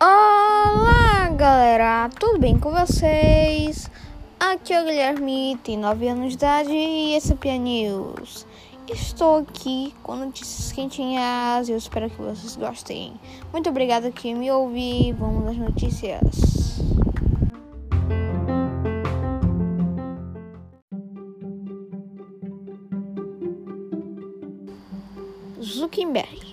Olá, galera, tudo bem com vocês? Aqui é o Guilherme, tem 9 anos de idade e esse é o Pia News. Estou aqui com notícias quentinhas e eu espero que vocês gostem. Muito obrigada que me ouvi. Vamos às notícias. Zuckerberg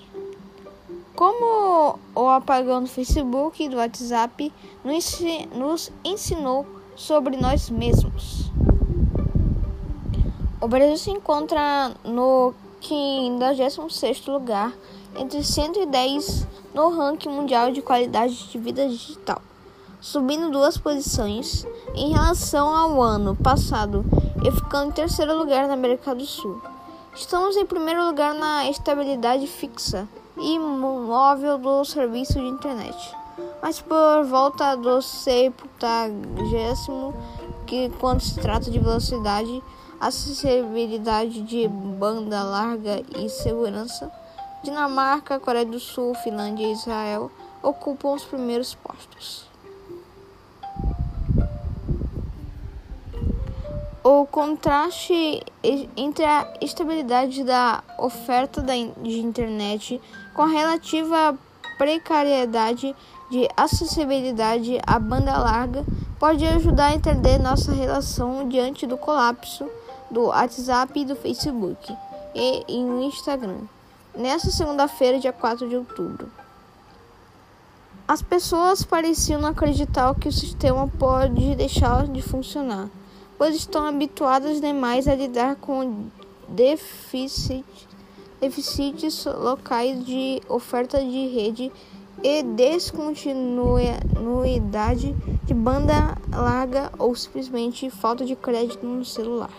como o apagão do Facebook e do WhatsApp nos ensinou sobre nós mesmos. O Brasil se encontra no 56 lugar entre 110 no ranking mundial de qualidade de vida digital, subindo duas posições em relação ao ano passado e ficando em terceiro lugar na América do Sul. Estamos em primeiro lugar na estabilidade fixa e móvel do serviço de internet. Mas por volta do septuagésimo, que quando se trata de velocidade, acessibilidade de banda larga e segurança, Dinamarca, Coreia do Sul, Finlândia e Israel ocupam os primeiros postos. O contraste entre a estabilidade da oferta de internet com a relativa precariedade de acessibilidade à banda larga pode ajudar a entender nossa relação diante do colapso do WhatsApp do Facebook e, e no Instagram. Nessa segunda-feira, dia 4 de outubro. As pessoas pareciam não acreditar que o sistema pode deixar de funcionar pois estão habituadas demais a lidar com deficit, deficites locais de oferta de rede e descontinuidade de banda larga ou simplesmente falta de crédito no celular.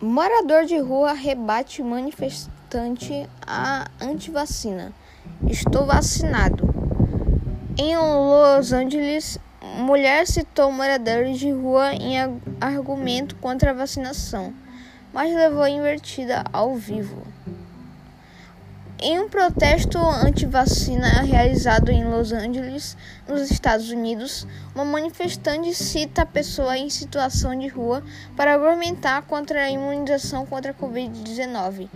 Morador de rua rebate manifestante a antivacina. Estou vacinado. Em Los Angeles, mulher citou moradores de rua em argumento contra a vacinação, mas levou invertida ao vivo. Em um protesto anti-vacina realizado em Los Angeles, nos Estados Unidos, uma manifestante cita a pessoa em situação de rua para argumentar contra a imunização contra a Covid-19.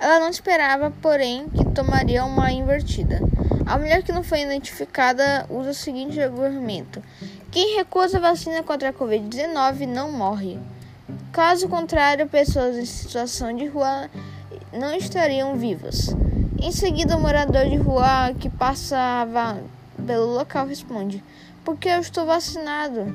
Ela não esperava, porém, que tomaria uma invertida. A mulher que não foi identificada usa o seguinte argumento: quem recusa a vacina contra a Covid-19 não morre. Caso contrário, pessoas em situação de rua não estariam vivas. Em seguida, o morador de rua que passava pelo local responde: Porque eu estou vacinado.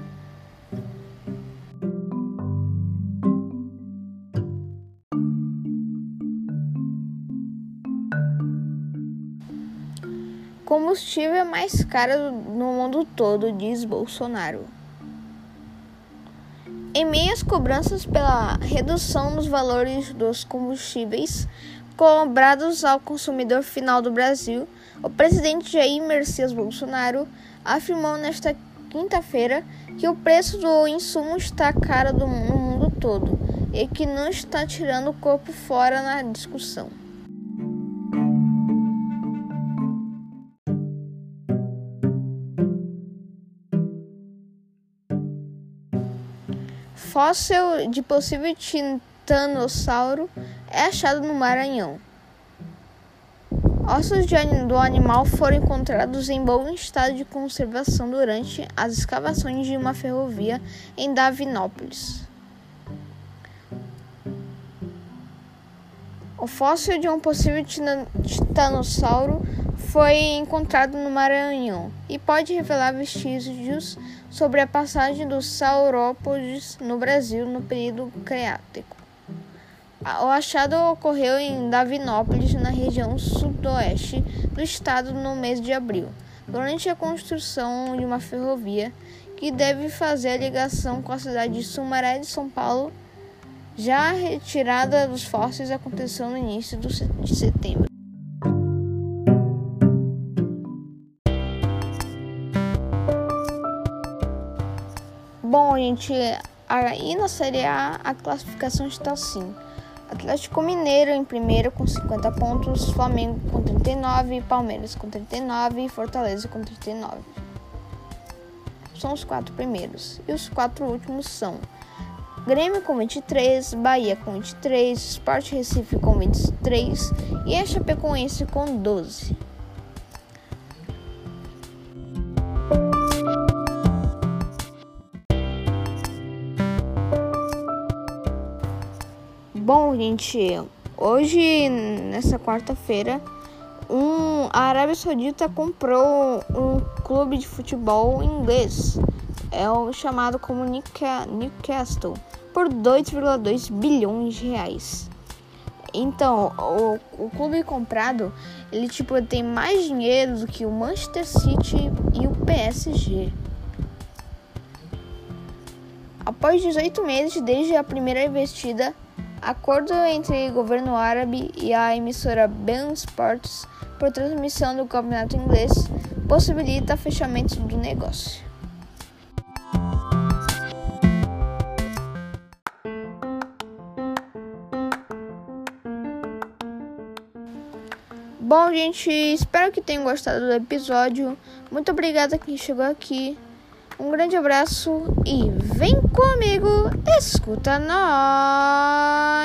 Combustível é mais caro no mundo todo, diz Bolsonaro. Em meio às cobranças pela redução dos valores dos combustíveis, cobrados ao consumidor final do Brasil, o presidente Jair Messias Bolsonaro afirmou nesta quinta-feira que o preço do insumo está caro no mundo todo e que não está tirando o corpo fora na discussão. Fóssil de possível titanossauro é achado no Maranhão. Ossos do animal foram encontrados em bom estado de conservação durante as escavações de uma ferrovia em Davinópolis. O fóssil de um possível titanossauro foi encontrado no Maranhão e pode revelar vestígios sobre a passagem dos saurópodes no Brasil no período Cretácico. O achado ocorreu em Davinópolis, na região sudoeste do estado, no mês de abril, durante a construção de uma ferrovia que deve fazer a ligação com a cidade de Sumaré de São Paulo. Já a retirada dos fósseis aconteceu no início de setembro. Bom, gente, aí na Série A a classificação está assim. Atlético Mineiro em primeiro com 50 pontos, Flamengo com 39, Palmeiras com 39 e Fortaleza com 39. São os quatro primeiros. E os quatro últimos são Grêmio com 23, Bahia com 23, Sport Recife com 23 e a Chapecoense com 12. Bom, gente, hoje, nessa quarta-feira, um, a Arábia Saudita comprou um clube de futebol inglês, é o chamado como Newcastle, por 2,2 bilhões de reais. Então, o, o clube comprado, ele tipo tem mais dinheiro do que o Manchester City e o PSG. Após 18 meses desde a primeira investida, Acordo entre o governo árabe e a emissora Ben Sports por transmissão do campeonato inglês possibilita fechamento do negócio. Bom, gente, espero que tenham gostado do episódio. Muito obrigada quem chegou aqui. Um grande abraço e vem comigo, escuta nós!